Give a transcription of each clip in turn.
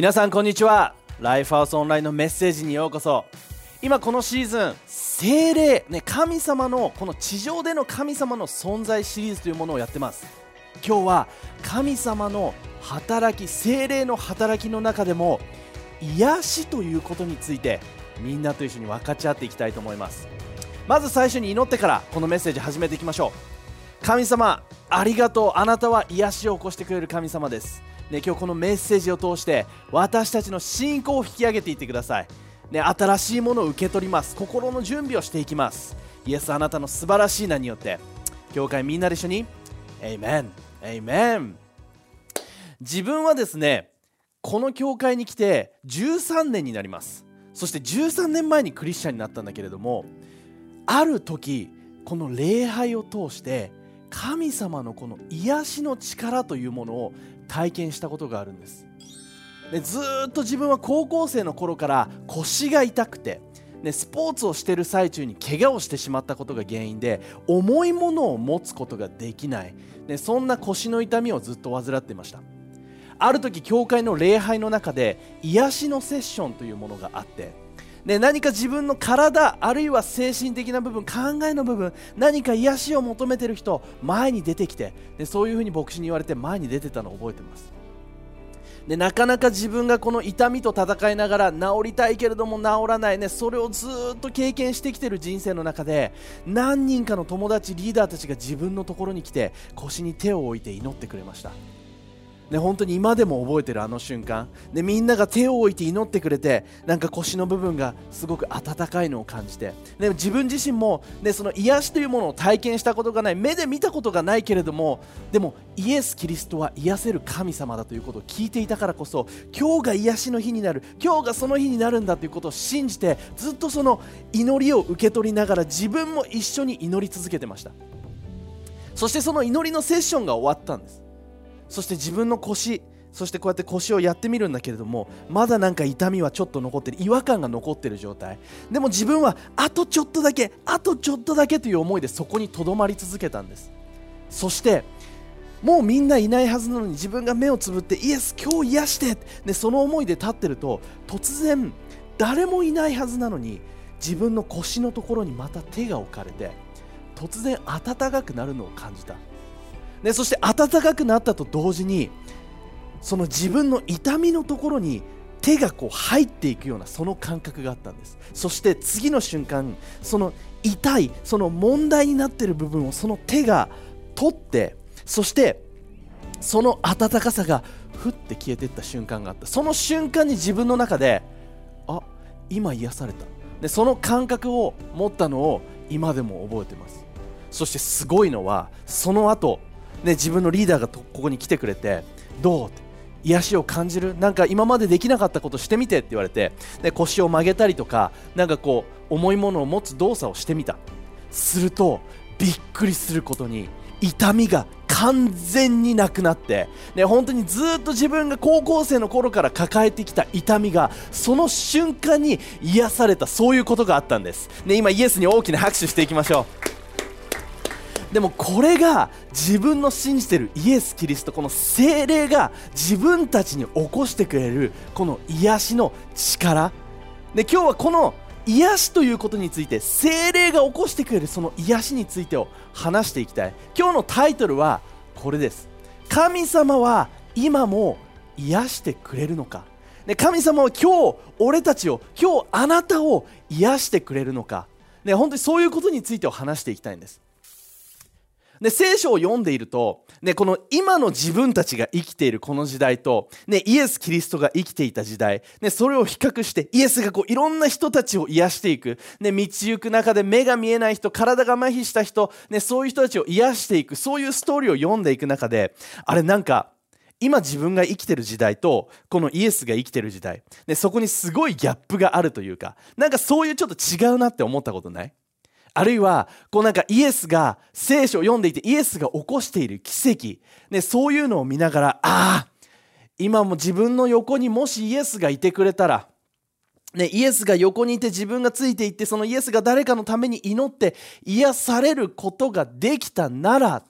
皆さんこんにちは。ライフハウスオンラインのメッセージにようこそ。今このシーズン精霊、ね、神様のこの地上での神様の存在シリーズというものをやってます。今日は神様の働き精霊の働きの中でも癒しということについてみんなと一緒に分かち合っていきたいと思います。まず最初に祈ってからこのメッセージ始めていきましょう。神様ありがとう。あなたは癒しを起こしてくれる神様です。ね、今日このメッセージを通して私たちの信仰を引き上げていってください、ね、新しいものを受け取ります。心の準備をしていきます。イエスあなたの素晴らしい名によって。教会みんなで一緒にエイメンエイメン自分はですねこの教会に来て13年になります。そして13年前にクリスチャンになったんだけれどもある時この礼拝を通して神様のこの癒しの力というものを体験したことがあるんです。でずっと自分は高校生の頃から腰が痛くてね、スポーツをしてる最中に怪我をしてしまったことが原因で重いものを持つことができない、ね、そんな腰の痛みをずっと患っていました。ある時教会の礼拝の中で癒しのセッションというものがあってで何か自分の体あるいは精神的な部分考えの部分何か癒しを求めてる人前に出てきてでそういうふうに牧師に言われて前に出てたのを覚えてます。でなかなか自分がこの痛みと戦いながら治りたいけれども治らないねそれをずっと経験してきてる人生の中で何人かの友達リーダーたちが自分のところに来て腰に手を置いて祈ってくれました。ね、本当に今でも覚えてるあの瞬間。でみんなが手を置いて祈ってくれてなんか腰の部分がすごく温かいのを感じて。で自分自身も、ね、その癒しというものを体験したことがない。目で見たことがないけれどもでもイエス・キリストは癒せる神様だということを聞いていたからこそ今日が癒しの日になる。今日がその日になるんだということを信じてずっとその祈りを受け取りながら自分も一緒に祈り続けてました。そしてその祈りのセッションが終わったんです。そして自分の腰そしてこうやって腰をやってみるんだけれどもまだなんか痛みはちょっと残ってる違和感が残ってる状態。でも自分はあとちょっとだけあとちょっとだけという思いでそこにとどまり続けたんです。そしてもうみんないないはずなのに自分が目をつぶってイエス今日癒してでその思いで立ってると突然誰もいないはずなのに自分の腰のところにまた手が置かれて突然暖かくなるのを感じた。でそして暖かくなったと同時にその自分の痛みのところに手がこう入っていくようなその感覚があったんです。そして次の瞬間その痛いその問題になっている部分をその手が取ってそしてその温かさがふって消えていった瞬間があった。その瞬間に自分の中であ今癒された。でその感覚を持ったのを今でも覚えてます。そしてすごいのはその後ね、自分のリーダーがここに来てくれてどう？って。癒しを感じる。なんか今までできなかったことしてみてって言われてで腰を曲げたりとかなんかこう重いものを持つ動作をしてみた。するとびっくりすることに痛みが完全になくなって、ね、本当にずっと自分が高校生の頃から抱えてきた痛みがその瞬間に癒された。そういうことがあったんです、ね、今イエスに大きな拍手していきましょう。でもこれが自分の信じてるイエス・キリストこの精霊が自分たちに起こしてくれるこの癒しの力。で今日はこの癒しということについて精霊が起こしてくれるその癒しについてを話していきたい。今日のタイトルはこれです。神様は今も癒してくれるのか。で神様は今日俺たちを今日あなたを癒してくれるのか、ね、本当にそういうことについてを話していきたいんです。で聖書を読んでいると、ね、この今の自分たちが生きているこの時代と、ね、イエス・キリストが生きていた時代、ね、それを比較してイエスがこういろんな人たちを癒していく、ね、道行く中で目が見えない人体が麻痺した人、ね、そういう人たちを癒していく。そういうストーリーを読んでいく中であれなんか今自分が生きてる時代とこのイエスが生きてる時代、ね、そこにすごいギャップがあるというかなんかそういうちょっと違うなって思ったことない？あるいは、こうなんかイエスが聖書を読んでいてイエスが起こしている奇跡、ね、そういうのを見ながら、ああ、今も自分の横にもしイエスがいてくれたら、ね、イエスが横にいて自分がついていってそのイエスが誰かのために祈って癒されることができたなら、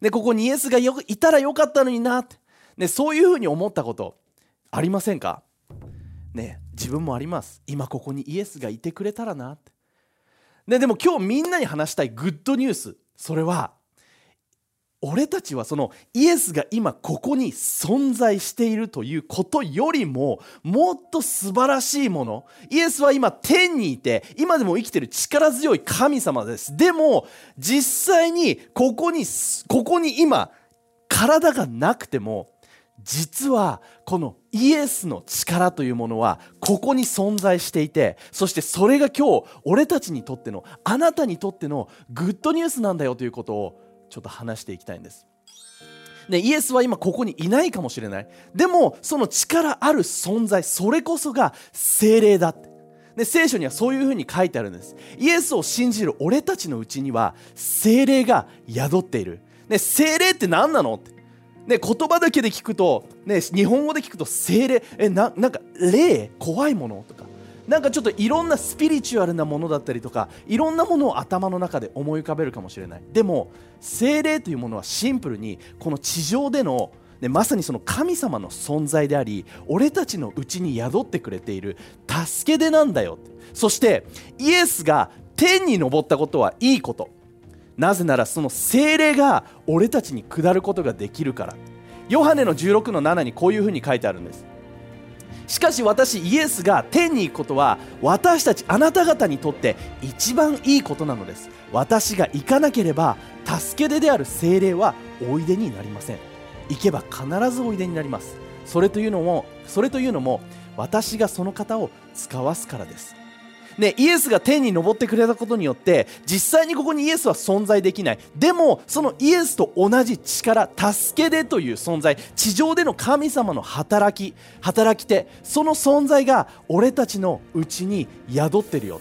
ね、ここにイエスがよいたらよかったのにな、ね、そういうふうに思ったことありませんか？ね自分もあります。今ここにイエスがいてくれたらなって。ででも今日みんなに話したいグッドニュース。それは俺たちはそのイエスが今ここに存在しているということよりももっと素晴らしいもの。イエスは今天にいて今でも生きてる力強い神様です。でも実際にここにここに今体がなくても実はこのイエスの力というものはここに存在していてそしてそれが今日俺たちにとってのあなたにとってのグッドニュースなんだよということをちょっと話していきたいんです。ね、イエスは今ここにいないかもしれない。でもその力ある存在それこそが精霊だって。で聖書にはそういうふうに書いてあるんです。イエスを信じる俺たちのうちには精霊が宿っている、ね、精霊って何なのって。ね、言葉だけで聞くと、ね、日本語で聞くと精霊えななんか霊？怖いものとか。なんかちょっといろんなスピリチュアルなものだったりとかいろんなものを頭の中で思い浮かべるかもしれない。でも精霊というものはシンプルにこの地上でのね、まさにその神様の存在であり俺たちのうちに宿ってくれている助け出なんだよそしてイエスが天に昇ったことはいいこと。なぜならその精霊が俺たちに下ることができるから。ヨハネの16の7にこういうふうに書いてあるんです。しかし私イエスが天に行くことは私たちあなた方にとって一番いいことなのです。私が行かなければ助け出である精霊はおいでになりません。行けば必ずおいでになります。それというのもそれというのも私がその方を使わすからです。ね、イエスが天に昇ってくれたことによって実際にここにイエスは存在できない。でもそのイエスと同じ力助け出という存在。地上での神様の働き働き手その存在が俺たちのうちに宿ってるよ。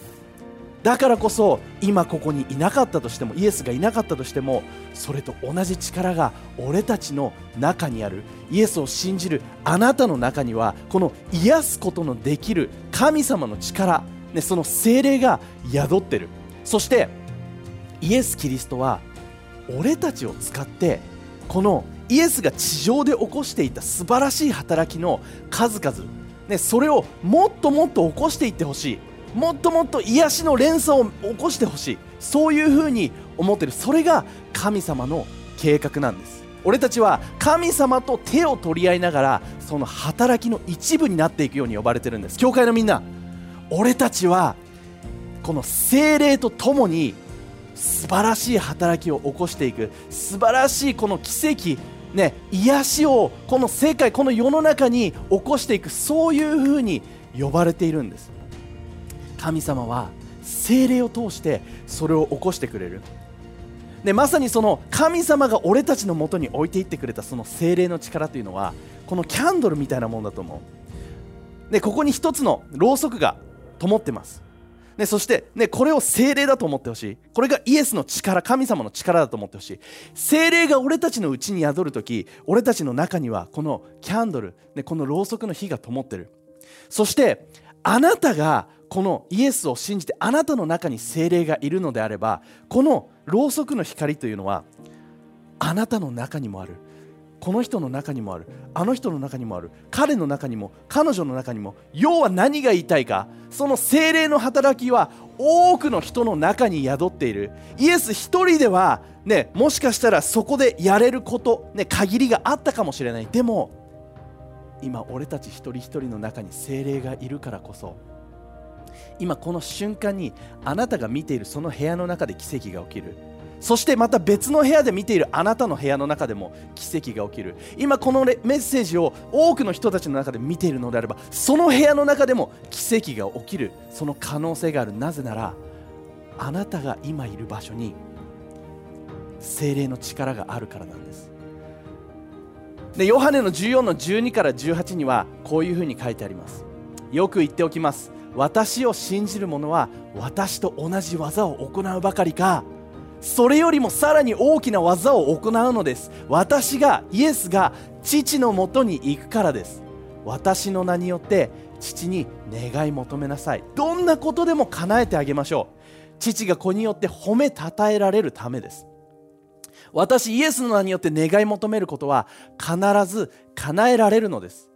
だからこそ今ここにいなかったとしてもイエスがいなかったとしてもそれと同じ力が俺たちの中にある。イエスを信じるあなたの中にはこの癒すことのできる神様の力ね、その精霊が宿ってる。そしてイエス・キリストは俺たちを使ってこのイエスが地上で起こしていた素晴らしい働きの数々、ね、それをもっともっと起こしていってほしい。もっともっと癒しの連鎖を起こしてほしい。そういうふうに思ってる。それが神様の計画なんです。俺たちは神様と手を取り合いながらその働きの一部になっていくように呼ばれてるんです。教会のみんな。俺たちはこの精霊とともに素晴らしい働きを起こしていく。素晴らしいこの奇跡ね癒しをこの世界この世の中に起こしていく。そういうふうに呼ばれているんです。神様は精霊を通してそれを起こしてくれる。でまさにその神様が俺たちのもとに置いていってくれたその精霊の力というのはこのキャンドルみたいなもんだと思う。でここに一つのろうそくが灯ってます。ね、そして、ね、これを精霊だと思ってほしい。これがイエスの力、神様の力だと思ってほしい。精霊が俺たちのうちに宿るとき、俺たちの中にはこのキャンドル、ね、このろうそくの火が灯ってる。そして、あなたがこのイエスを信じてあなたの中に精霊がいるのであれば、このろうそくの光というのは、あなたの中にもある。この人の中にもある。あの人の中にもある。彼の中にも彼女の中にも要は何が言いたいか。その精霊の働きは多くの人の中に宿っている。イエス一人ではねもしかしたらそこでやれることね限りがあったかもしれない。でも今俺たち一人一人の中に精霊がいるからこそ今この瞬間にあなたが見ているその部屋の中で奇跡が起きる。そしてまた別の部屋で見ているあなたの部屋の中でも奇跡が起きる。今このメッセージを多くの人たちの中で見ているのであればその部屋の中でも奇跡が起きる。その可能性がある。なぜならあなたが今いる場所に精霊の力があるからなんです。でヨハネの14の12から18にはこういうふうに書いてあります。よく言っておきます。私を信じる者は私と同じ技を行うばかりか。それよりもさらに大きな技を行うのです。私がイエスが父のもとに行くからです。私の名によって父に願い求めなさい。どんなことでも叶えてあげましょう。父が子によって褒めたたえられるためです。私イエスの名によって願い求めることは必ず叶えられるのです。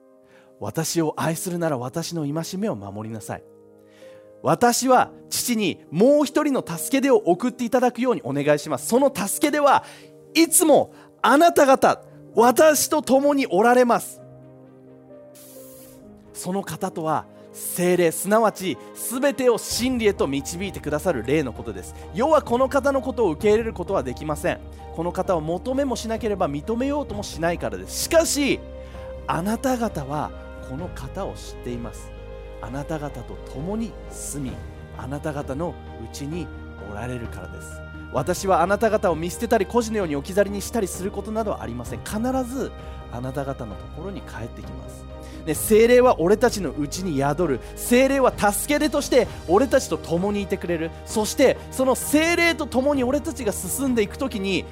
私を愛するなら私の戒めを守りなさい。私は父にもう一人の助け出を送っていただくようにお願いします。その助け出はいつもあなた方私と共におられます。その方とは精霊すなわち全てを真理へと導いてくださる霊のことです。要はこの方のことを受け入れることはできません。この方を求めもしなければ認めようともしないからです。しかしあなた方はこの方を知っています。あなた方と共に住みあなた方のうちにおられるからです。私はあなた方を見捨てたり孤児のように置き去りにしたりすることなどはありません。必ずあなた方のところに帰ってきます。ね、精霊は俺たちのうちに宿る。精霊は助け手として俺たちと共にいてくれる。そしてその精霊と共に俺たちが進んでいく時に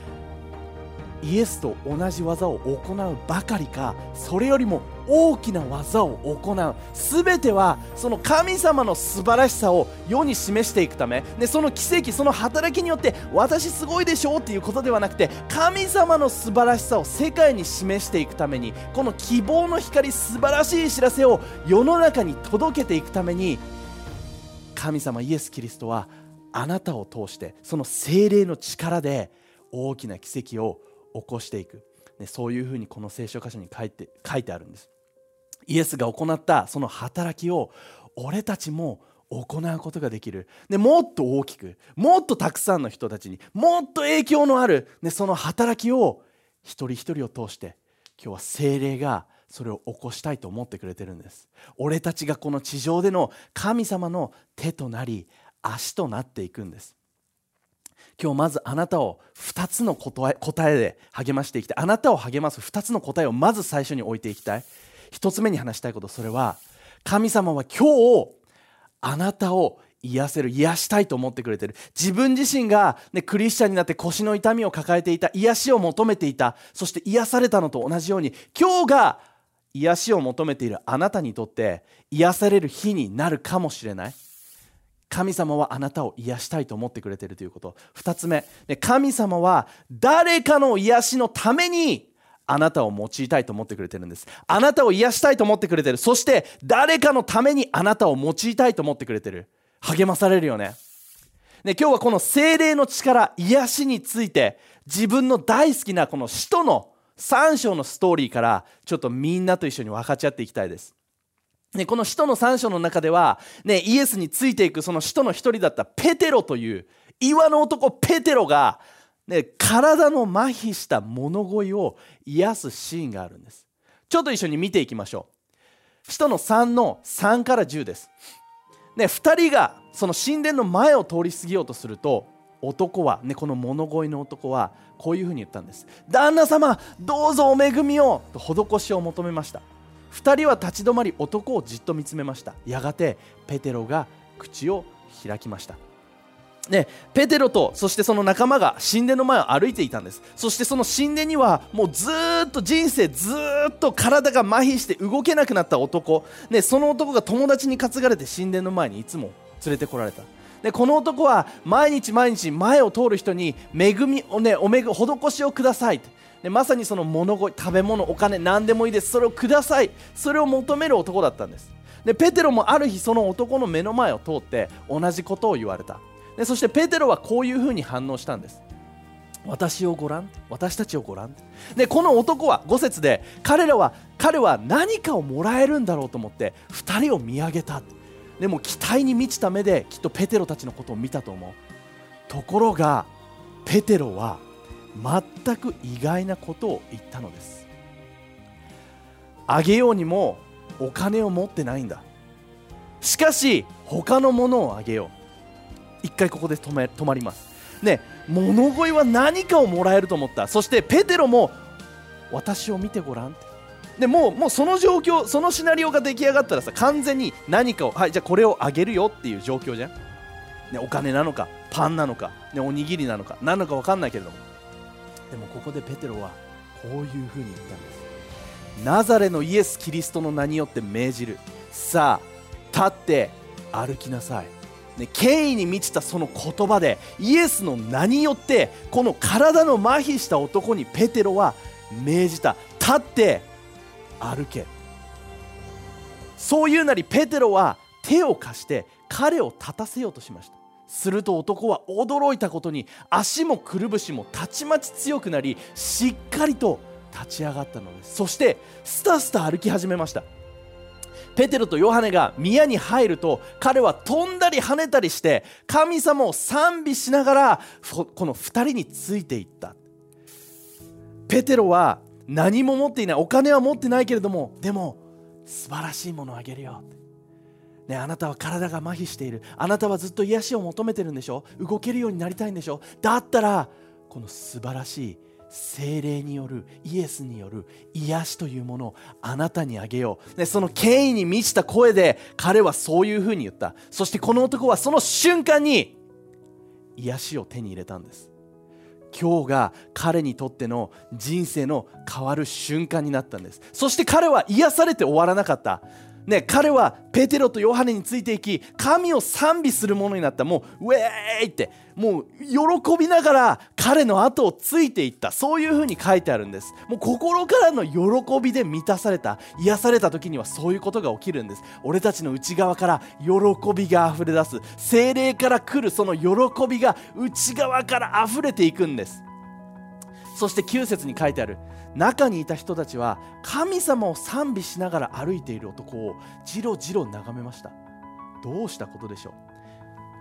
イエスと同じ技を行うばかりかそれよりも大きな技を行う。全てはその神様の素晴らしさを世に示していくため。でその奇跡その働きによって私すごいでしょうっていうことではなくて神様の素晴らしさを世界に示していくためにこの希望の光素晴らしい知らせを世の中に届けていくために神様イエス・キリストはあなたを通してその精霊の力で大きな奇跡を起こしていく、ね、そういうふうにこの聖書箇所に書いて書いてあるんです。イエスが行ったその働きを俺たちも行うことができる。でもっと大きくもっとたくさんの人たちにもっと影響のある、ね、その働きを一人一人を通して今日は精霊がそれを起こしたいと思ってくれてるんです。俺たちがこの地上での神様の手となり足となっていくんです。今日まずあなたを2つの答え答えで励ましていきたい。あなたを励ます2つの答えをまず最初に置いていきたい。1つ目に話したいことそれは神様は今日あなたを癒せる癒したいと思ってくれてる。自分自身が、ね、クリスチャンになって腰の痛みを抱えていた癒しを求めていた。そして癒されたのと同じように今日が癒しを求めているあなたにとって癒される日になるかもしれない。神様はあなたを癒したいと思ってくれているということ。2つ目。神様は誰かの癒しのためにあなたを用いたいと思ってくれてるんです。あなたを癒したいと思ってくれてる。そして誰かのためにあなたを用いたいと思ってくれてる。励まされるよね。ね今日はこの精霊の力癒しについて自分の大好きなこの使徒の3章のストーリーからちょっとみんなと一緒に分かち合っていきたいです。ね、この使徒の3章の中では、ね、イエスについていくその使徒の一人だったペテロという岩の男ペテロが、ね、体の麻痺した物乞いを癒すシーンがあるんです。ちょっと一緒に見ていきましょう。使徒の3の3から10です、ね、2人がその神殿の前を通り過ぎようとすると男は、ね、この物乞いの男はこういうふうに言ったんです旦那様どうぞお恵みをと施しを求めました。2人は立ち止まり男をじっと見つめました。やがてペテロが口を開きました。ね、ペテロとそしてその仲間が神殿の前を歩いていたんです。そしてその神殿にはもうずっと人生ずっと体が麻痺して動けなくなった男、ね、その男が友達に担がれて神殿の前にいつも連れてこられた。でこの男は毎日毎日前を通る人に恵みをねおめぐ施しをくださいでまさにその物乞い食べ物お金何でもいいです。それをください。それを求める男だったんです。でペテロもある日その男の目の前を通って同じことを言われた。でそしてペテロはこういうふうに反応したんです。私をご覧私たちをご覧。でこの男は5節で彼らは彼は何かをもらえるんだろうと思って2人を見上げた。でも期待に満ちた目できっとペテロたちのことを見たと思う。ところがペテロは全く意外なことを言ったのです。あげようにもお金を持ってないんだ。しかし他のものをあげよう。一回ここで止め止まります。ね物乞いは何かをもらえると思った。そしてペテロも私を見てごらんって。でもうもうその状況そのシナリオが出来上がったらさ完全に何かをはいじゃあこれをあげるよっていう状況じゃん、ね、お金なのかパンなのか、ね、おにぎりなのか何のか分かんないけれども。でもここでペテロはこういうふうに言ったんです。ナザレのイエス・キリストの名によって命じる。さあ立って歩きなさい。ね、権威に満ちたその言葉でイエスの名によってこの体の麻痺した男にペテロは命じた。立って歩け。そういうなりペテロは手を貸して彼を立たせようとしました。すると男は驚いたことに足もくるぶしもたちまち強くなりしっかりと立ち上がったのです。そしてスタスタ歩き始めました。ペテロとヨハネが宮に入ると彼は飛んだり跳ねたりして神様を賛美しながらこの2人についていった。ペテロは何も持っていないお金は持ってないけれどもでも素晴らしいものをあげるよ。ね、あなたは体が麻痺している。あなたはずっと癒しを求めてるんでしょ？動けるようになりたいんでしょ？だったらこの素晴らしい精霊によるイエスによる癒しというものをあなたにあげよう、ね、その権威に満ちた声で彼はそういうふうに言った。そしてこの男はその瞬間に癒しを手に入れたんです。今日が彼にとっての人生の変わる瞬間になったんです。そして彼は癒されて終わらなかった。ね、彼はペテロとヨハネについていき神を賛美するものになった。もうウェーイって。もう喜びながら彼の後をついていった。そういうふうに書いてあるんです。もう心からの喜びで満たされた。癒された時にはそういうことが起きるんです。俺たちの内側から喜びが溢れ出す。精霊から来るその喜びが内側から溢れていくんです。そして9節に書いてある。中にいた人たちは神様を賛美しながら歩いている男をじろじろ眺めました。どうしたことでしょう。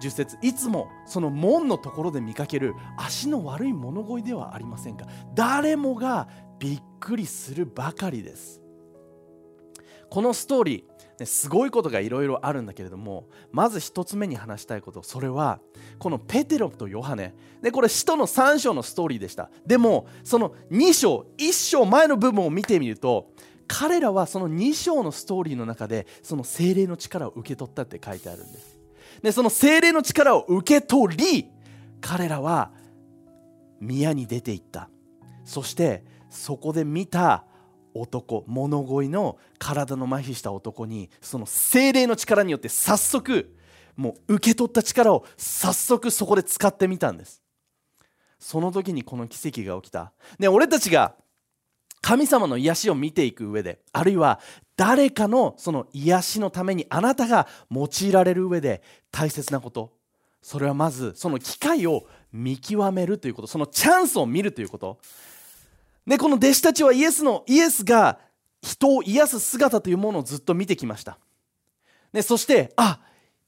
10節いつもその門のところで見かける足の悪い物乞いではありませんか。誰もがびっくりするばかりです。このストーリーね、すごいことがいろいろあるんだけれどもまず1つ目に話したいことそれはこのペテロとヨハネ。でこれ使徒の3章のストーリーでした。でもその2章1章前の部分を見てみると彼らはその2章のストーリーの中でその精霊の力を受け取ったって書いてあるんです。でその精霊の力を受け取り彼らは宮に出ていった。そしてそこで見た男物乞いの体の麻痺した男にその精霊の力によって早速もう受け取った力を早速そこで使ってみたんです。その時にこの奇跡が起きた。で俺たちが神様の癒しを見ていく上であるいは誰かのその癒しのためにあなたが用いられる上で大切なこと。それはまずその機会を見極めるということ。そのチャンスを見るということ。でこの弟子たちはイエスのイエスが人を癒す姿というものをずっと見てきました。でそしてあ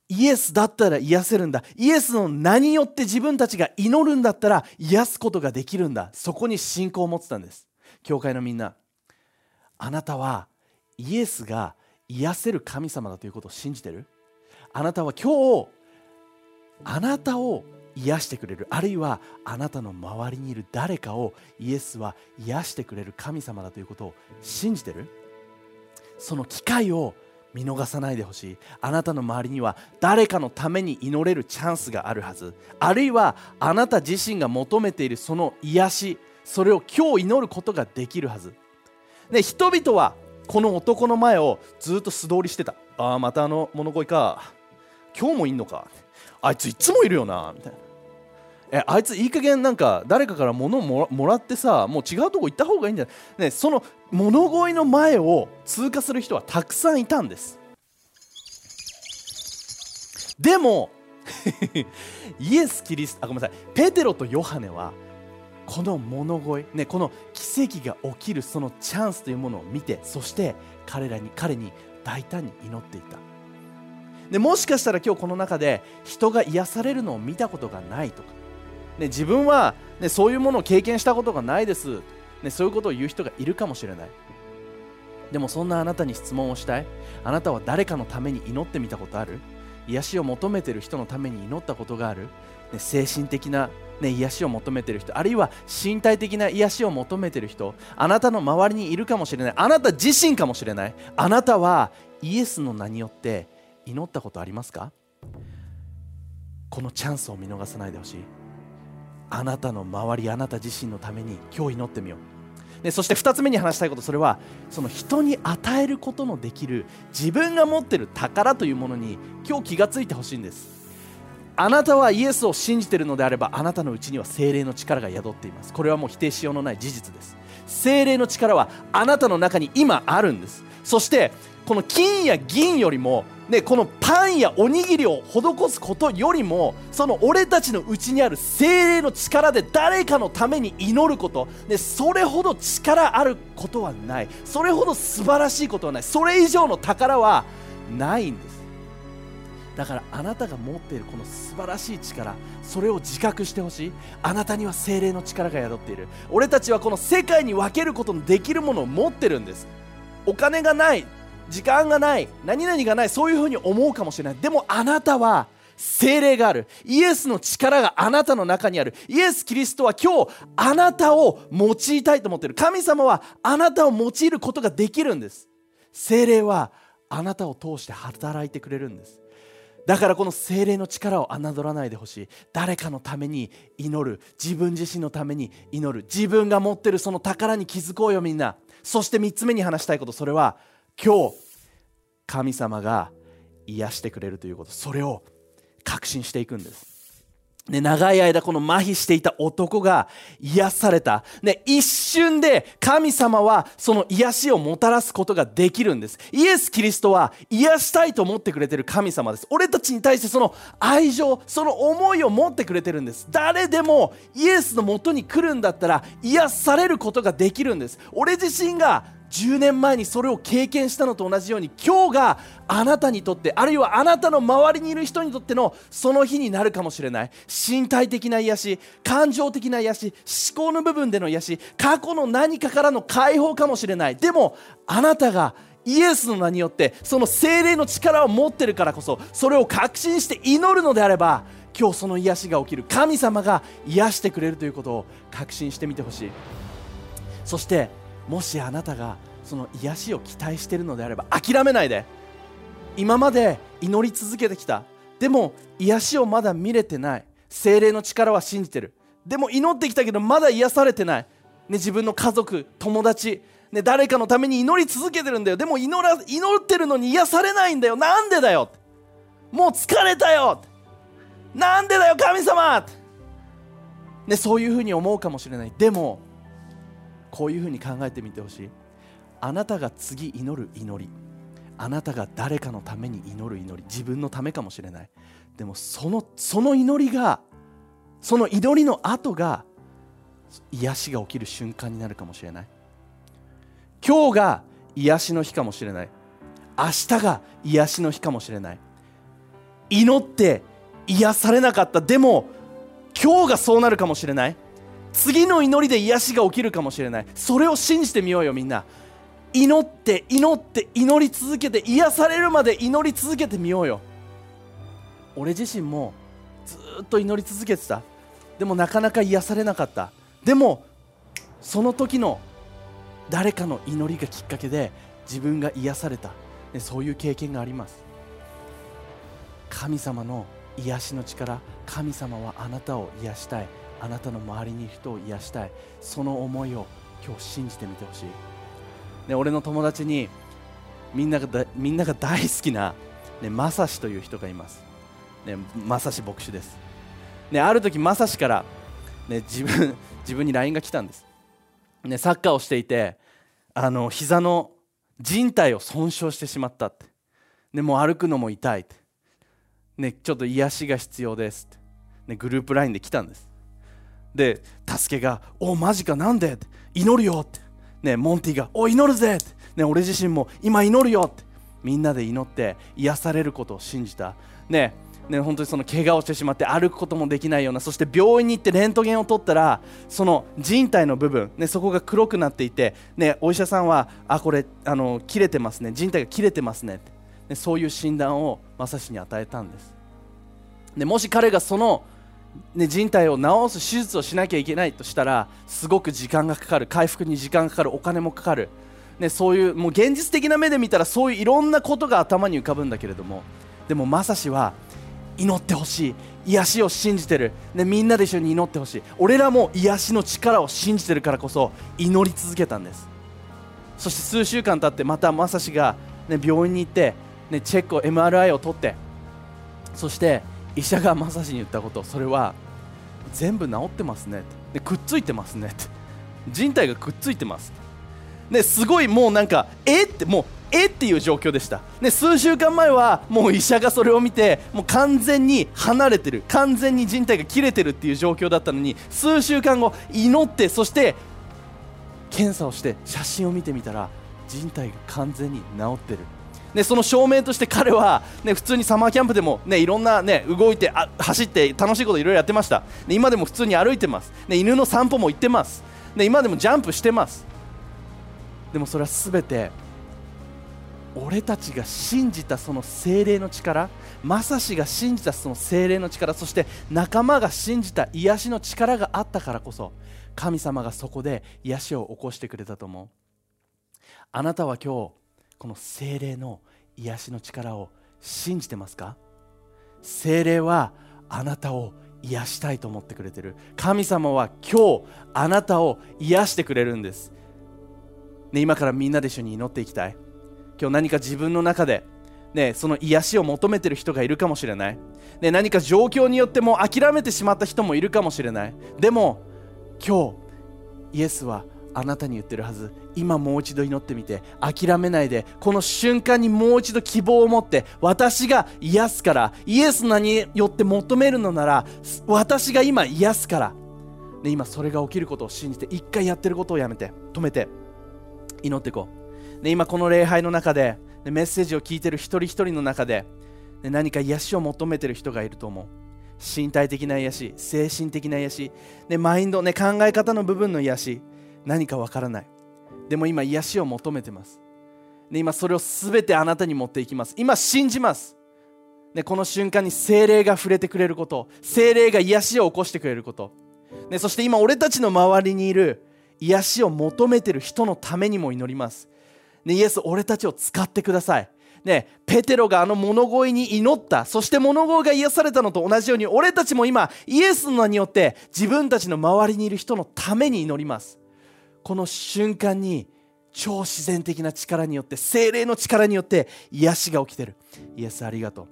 イエスだったら癒せるんだ。イエスの名によって自分たちが祈るんだったら癒すことができるんだ。そこに信仰を持ってたんです。教会のみんな。あなたはイエスが癒せる神様だということを信じてる？あなたは今日あなたを癒してくれる。あるいはあなたの周りにいる誰かをイエスは癒してくれる神様だということを信じてる？その機会を見逃さないでほしい。あなたの周りには誰かのために祈れるチャンスがあるはず。あるいはあなた自身が求めているその癒しそれを今日祈ることができるはず。で人々はこの男の前をずっと素通りしてた。ああまたあの物乞いか。今日もいんのか。あいついつもいるよな。みたいな。えあいついい加減なんか誰かから物をもらってさもう違うとこ行った方がいいんじゃない、ね、その物乞いの前を通過する人はたくさんいたんです。でも イエス・キリストあごめんなさい。ペテロとヨハネはこの物乞い、ね、この奇跡が起きるそのチャンスというものを見てそして彼らに彼に大胆に祈っていた。でもしかしたら今日この中で人が癒されるのを見たことがないとかね、自分は、ね、そういうものを経験したことがないです、ね、そういうことを言う人がいるかもしれない。でもそんなあなたに質問をしたい。あなたは誰かのために祈ってみたことある？癒しを求めてる人のために祈ったことがある、ね、精神的な、ね、癒しを求めてる人あるいは身体的な癒しを求めてる人あなたの周りにいるかもしれない。あなた自身かもしれない。あなたはイエスの名によって祈ったことありますか？このチャンスを見逃さないでほしい。あなたの周りあなた自身のために今日祈ってみよう。でそして2つ目に話したいことそれはその人に与えることのできる自分が持ってる宝というものに今日気がついてほしいんです。あなたはイエスを信じているのであればあなたのうちには精霊の力が宿っています。これはもう否定しようのない事実です。精霊の力はあなたの中に今あるんです。そしてこの金や銀よりもね、このパンやおにぎりを施すことよりもその俺たちのうちにある精霊の力で誰かのために祈ること、ね、それほど力あることはない。それほど素晴らしいことはない。それ以上の宝はないんです。だからあなたが持っているこの素晴らしい力それを自覚してほしい。あなたには精霊の力が宿っている。俺たちはこの世界に分けることのできるものを持ってるんです。お金がない。時間がない何々がないそういうふうに思うかもしれない。でもあなたは精霊がある。イエスの力があなたの中にある。イエス・キリストは今日あなたを用いたいと思っている。神様はあなたを用いることができるんです。精霊はあなたを通して働いてくれるんです。だからこの精霊の力を侮らないでほしい。誰かのために祈る。自分自身のために祈る。自分が持ってるその宝に気づこうよみんな。そして3つ目に話したいこと。それは今日神様が癒してくれるということそれを確信していくんですね、長い間この麻痺していた男が癒された。ね、一瞬で神様はその癒しをもたらすことができるんです。イエス・キリストは癒したいと思ってくれてる神様です。俺たちに対してその愛情、その思いを持ってくれてるんです。誰でもイエスのもとに来るんだったら癒されることができるんです。俺自身が10年前にそれを経験したのと同じように今日があなたにとってあるいはあなたの周りにいる人にとってのその日になるかもしれない。身体的な癒し感情的な癒し思考の部分での癒し過去の何かからの解放かもしれない。でもあなたがイエスの名によってその精霊の力を持ってるからこそそれを確信して祈るのであれば今日その癒しが起きる。神様が癒してくれるということを確信してみてほしい。そしてもしあなたがその癒しを期待しているのであれば諦めないで。今まで祈り続けてきた。でも癒しをまだ見れてない。精霊の力は信じてる。でも祈ってきたけどまだ癒されてない、ね、自分の家族友達、ね、誰かのために祈り続けてるんだよ。でも祈ら祈ってるのに癒されないんだよ。なんでだよ。もう疲れたよ。なんでだよ神様。ね、そういうふうに思うかもしれない。でもこういうふうに考えてみてほしい。あなたが次祈る祈り。あなたが誰かのために祈る祈り。自分のためかもしれない。でもそのその祈りがその祈りの後が癒しが起きる瞬間になるかもしれない。今日が癒しの日かもしれない。明日が癒しの日かもしれない。祈って癒されなかった。でも今日がそうなるかもしれない。次の祈りで癒しが起きるかもしれない。それを信じてみようよみんな。祈って祈って祈り続けて癒されるまで祈り続けてみようよ。俺自身もずっと祈り続けてた。でもなかなか癒されなかった。でもその時の誰かの祈りがきっかけで自分が癒された、ね、そういう経験があります。神様の癒しの力神様はあなたを癒したい。あなたの周りにいる人を癒したい。その思いを今日信じてみてほしい、ね、俺の友達にみんながみんなが大好きな、ね、マサシという人がいます、ね、マサシ牧師です、ね、ある時マサシから、ね、自分 自分に LINE が来たんです、ね、サッカーをしていてあの膝の靭帯を損傷してしまったって、ね、もう歩くのも痛いって、ね、ちょっと癒しが必要ですって、ね、グループ LINE で来たんです。で助けが「おマジかなんで?」って「祈るよ」って。ねモンティが「お祈るぜ」って。ね俺自身も今祈るよって。みんなで祈って癒されることを信じた。ねね、本当にその怪我をしてしまって歩くこともできないようなそして病院に行ってレントゲンを取ったらその人体の部分、ね、そこが黒くなっていて、ね、お医者さんはあこれあの切れてますね。人体が切れてますねねそういう診断をまさしに与えたんです。でもし彼がそのね、人体を治す手術をしなきゃいけないとしたらすごく時間がかかる。回復に時間がかかる。お金もかかる、ね、そういうもう現実的な目で見たらそういういろんなことが頭に浮かぶんだけれども。でもまさしは祈ってほしい。癒しを信じてる、ね、みんなで一緒に祈ってほしい。俺らも癒しの力を信じてるからこそ祈り続けたんです。そして数週間経ってまたまさしが、ね、病院に行って、ね、チェックを MRI を取ってそして医者がまさしに言ったことそれは全部治ってますね。でくっついてますね。人体がくっついてます。ね、すごいもうなんかえってもうえっていう状況でした、ね、数週間前はもう医者がそれを見てもう完全に離れてる。完全に人体が切れてるっていう状況だったのに数週間後祈ってそして検査をして写真を見てみたら人体が完全に治ってる。ね、その証明として彼は、ね、普通にサマーキャンプでも、ね、いろんな、ね、動いてあ走って楽しいこといろいろやってました、ね、今でも普通に歩いてます、ね、犬の散歩も行ってます、ね、今でもジャンプしてます。でもそれは全て俺たちが信じたその精霊の力まさしが信じたその精霊の力そして仲間が信じた癒しの力があったからこそ神様がそこで癒しを起こしてくれたと思う。あなたは今日この精霊の癒しの力を信じてますか？精霊はあなたを癒したいと思ってくれてる。神様は今日あなたを癒してくれるんです、ね、今からみんなで一緒に祈っていきたい。今日何か自分の中で、ね、その癒しを求めてる人がいるかもしれない、ね、何か状況によっても諦めてしまった人もいるかもしれない。でも今日イエスはあなたに言ってるはず。今もう一度祈ってみて。諦めないで。この瞬間にもう一度希望を持って。私が癒すから。イエスの名によって求めるのなら。私が今癒すから、ね、今それが起きることを信じて。一回やってることをやめて。止めて。祈っていこう、ね、今この礼拝の中で、ね、メッセージを聞いてる。一人一人の中で、ね、何か癒しを求めてる人がいると思う。身体的な癒し。精神的な癒し、ね、マインド、ね、考え方の部分の癒し。何かわからない。でも今癒しを求めてます。で今それを全てあなたに持っていきます。今信じます。ね、この瞬間に精霊が触れてくれること。精霊が癒しを起こしてくれること、ね、そして今俺たちの周りにいる。癒しを求めてる人のためにも祈ります、ね、イエス俺たちを使ってください。ね、ペテロがあの物乞いに祈った。そして物乞いが癒されたのと同じように俺たちも今イエスの名によって自分たちの周りにいる人のために祈ります。この瞬間に超自然的な力によって精霊の力によって癒しが起きてる。イエスありがとう。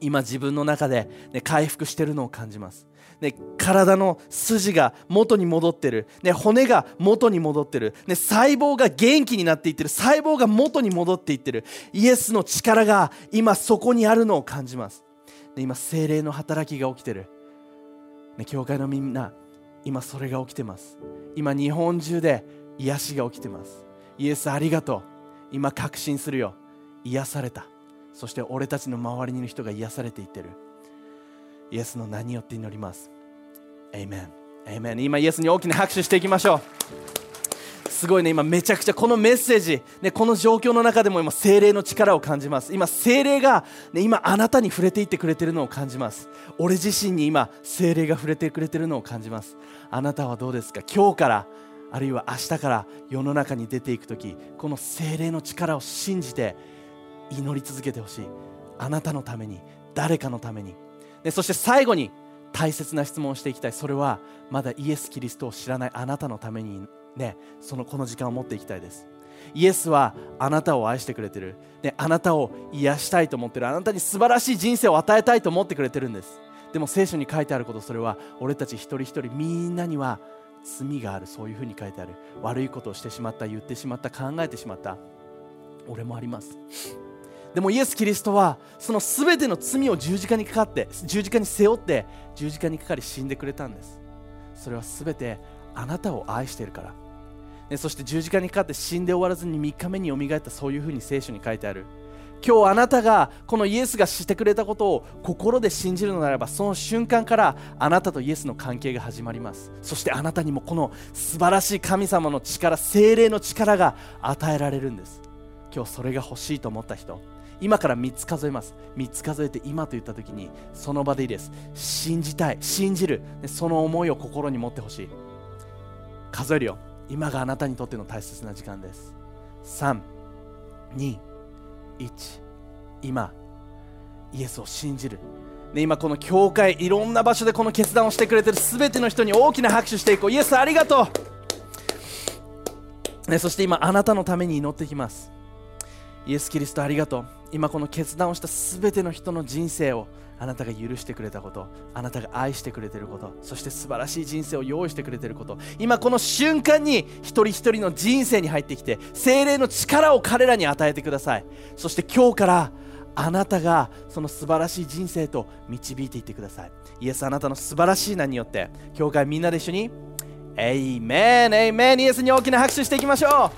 今自分の中で、ね、回復してるのを感じます、ね、体の筋が元に戻ってる、ね、骨が元に戻ってる、ね、細胞が元気になっていってる。細胞が元に戻っていってる。イエスの力が今そこにあるのを感じます、ね、今精霊の働きが起きてる、ね、教会のみんな今それが起きてます。今日本中で癒しが起きてます。イエスありがとう。今確信するよ。癒された。そして俺たちの周りにいる人が癒されていってる。イエスの名によって祈ります。エイメンエイメン今イエスに大きな拍手していきましょう。すごいね。今めちゃくちゃこのメッセージ、ね、この状況の中でも今精霊の力を感じます。今精霊が、ね、今あなたに触れていってくれてるのを感じます。俺自身に今精霊が触れてくれてるのを感じます。あなたはどうですか？今日からあるいは明日から世の中に出ていく時この精霊の力を信じて祈り続けてほしい。あなたのために誰かのために、ね、そして最後に大切な質問をしていきたい。それはまだイエス・キリストを知らないあなたのためにね、そのこの時間を持っていきたいです。イエスはあなたを愛してくれてる、ね、あなたを癒したいと思ってる。あなたに素晴らしい人生を与えたいと思ってくれてるんです。でも聖書に書いてあることそれは俺たち一人一人みんなには罪がある。そういうふうに書いてある。悪いことをしてしまった言ってしまった考えてしまった。俺もあります。でもイエス・キリストはその全ての罪を十字架にかかって十字架に背負って十字架にかかり死んでくれたんです。それは全てあなたを愛しているから。ね、そして十字架にかかって死んで終わらずに3日目によみがえったそういうふうに聖書に書いてある。今日あなたがこのイエスがしてくれたことを心で信じるのならばその瞬間からあなたとイエスの関係が始まります。そしてあなたにもこの素晴らしい神様の力精霊の力が与えられるんです。今日それが欲しいと思った人今から3つ数えます。3つ数えて今と言った時にその場でいいです。信じたい信じる。その思いを心に持ってほしい。数えるよ。今があなたにとっての大切な時間です。321今。イエスを信じる、ね、今この教会いろんな場所でこの決断をしてくれてる。全ての人に大きな拍手していこう。イエスありがとう、ね、そして今あなたのために祈ってきます。イエス・キリストありがとう。今この決断をした全ての人の人生をあなたが許してくれたことあなたが愛してくれてることそして素晴らしい人生を用意してくれてること。今この瞬間に一人一人の人生に入ってきて精霊の力を彼らに与えてください。そして今日からあなたがその素晴らしい人生と導いていってください。イエスあなたの素晴らしい名によって教会みんなで一緒にエイメンエイメンイエスに大きな拍手していきましょ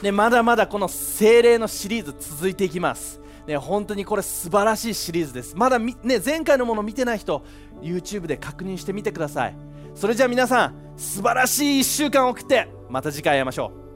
う。ね、まだまだこの精霊のシリーズ続いていきます。ね、本当にこれ素晴らしいシリーズです。まだね、前回のもの見てない人 YouTube で確認してみてください。それじゃあ皆さん素晴らしい1週間を送ってまた次回会いましょう。